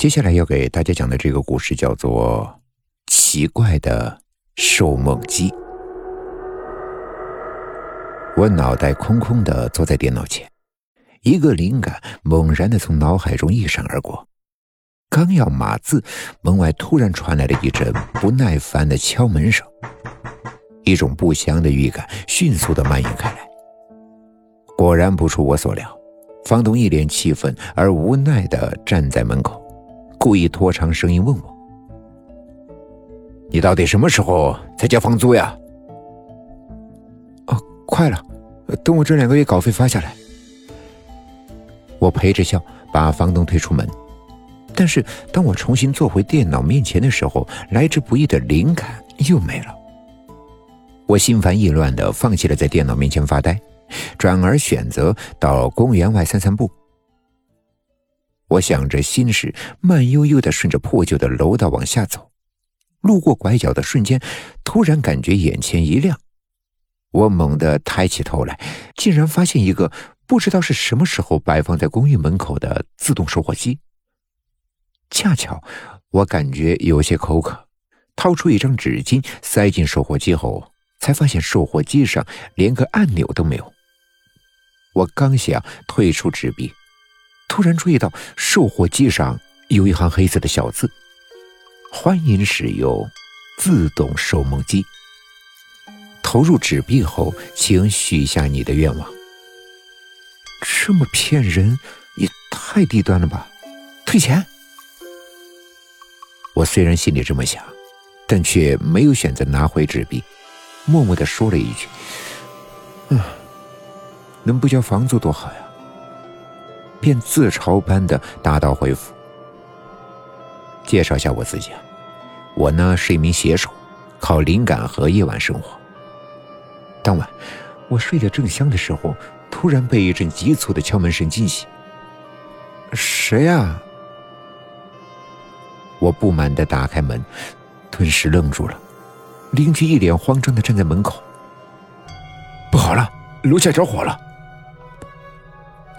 接下来要给大家讲的这个故事叫做《奇怪的受梦鸡》。我脑袋空空的坐在电脑前，一个灵感猛然的从脑海中一闪而过。刚要码字，门外突然传来了一阵不耐烦的敲门声，一种不祥的预感迅速的蔓延开来。果然不出我所料，房东一脸气愤而无奈的站在门口。故意拖长声音问我：“你到底什么时候才交房租呀？”“哦，快了，等我这两个月稿费发下来。”我陪着笑把房东推出门。但是当我重新坐回电脑面前的时候，来之不易的灵感又没了。我心烦意乱的放弃了在电脑面前发呆，转而选择到公园外散散步。我想着心事，慢悠悠的顺着破旧的楼道往下走。路过拐角的瞬间，突然感觉眼前一亮。我猛地抬起头来，竟然发现一个不知道是什么时候摆放在公寓门口的自动售货机。恰巧我感觉有些口渴，掏出一张纸巾塞进售货机后，才发现售货机上连个按钮都没有。我刚想退出纸币。突然注意到售货机上有一行黑色的小字：“欢迎使用自动售梦机。投入纸币后，请许下你的愿望。”这么骗人也太低端了吧！退钱。我虽然心里这么想，但却没有选择拿回纸币，默默的说了一句：“嗯，能不交房租多好呀。”便自嘲般的打道回府。介绍一下我自己啊，我呢是一名写手，靠灵感和夜晚生活。当晚，我睡得正香的时候，突然被一阵急促的敲门声惊醒。谁呀？我不满的打开门，顿时愣住了。邻居一脸慌张的站在门口。不好了，楼下着火了！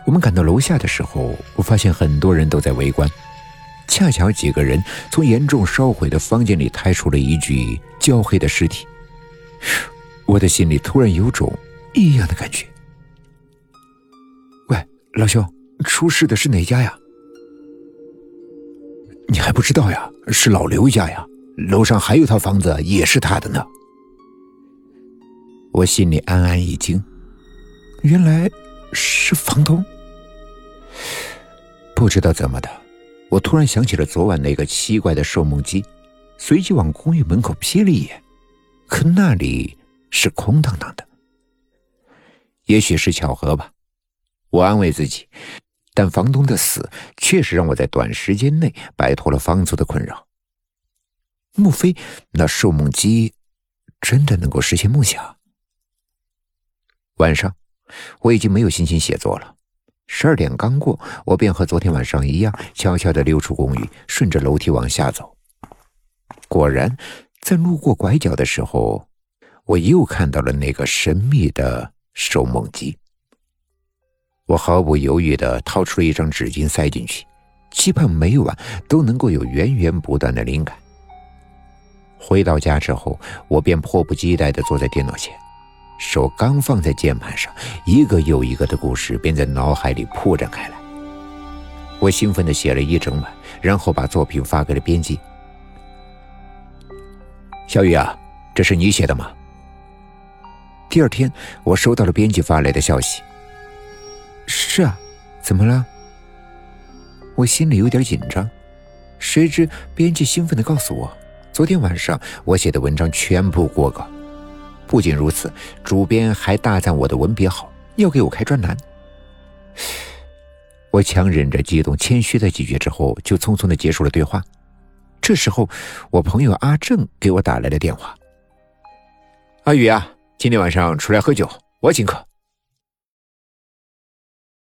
我们赶到楼下的时候，我发现很多人都在围观。恰巧几个人从严重烧毁的房间里抬出了一具焦黑的尸体，我的心里突然有种异样的感觉。喂，老兄，出事的是哪家呀？你还不知道呀？是老刘家呀，楼上还有套房子也是他的呢。我心里暗暗一惊，原来是房东。不知道怎么的，我突然想起了昨晚那个奇怪的售梦机，随即往公寓门口瞥了一眼，可那里是空荡荡的。也许是巧合吧，我安慰自己。但房东的死确实让我在短时间内摆脱了房租的困扰。莫非那售梦机真的能够实现梦想？晚上，我已经没有心情写作了。十二点刚过，我便和昨天晚上一样，悄悄地溜出公寓，顺着楼梯往下走。果然，在路过拐角的时候，我又看到了那个神秘的收梦机。我毫不犹豫地掏出了一张纸巾塞进去，期盼每晚都能够有源源不断的灵感。回到家之后，我便迫不及待地坐在电脑前。手刚放在键盘上，一个又一个的故事便在脑海里铺展开来。我兴奋地写了一整晚，然后把作品发给了编辑。小雨啊，这是你写的吗？第二天，我收到了编辑发来的消息。是啊，怎么了？我心里有点紧张，谁知编辑兴奋地告诉我，昨天晚上我写的文章全部过稿。不仅如此，主编还大赞我的文笔好，要给我开专栏。我强忍着激动，谦虚了几句之后，就匆匆的结束了对话。这时候，我朋友阿正给我打来了电话：“阿宇啊，今天晚上出来喝酒，我请客。”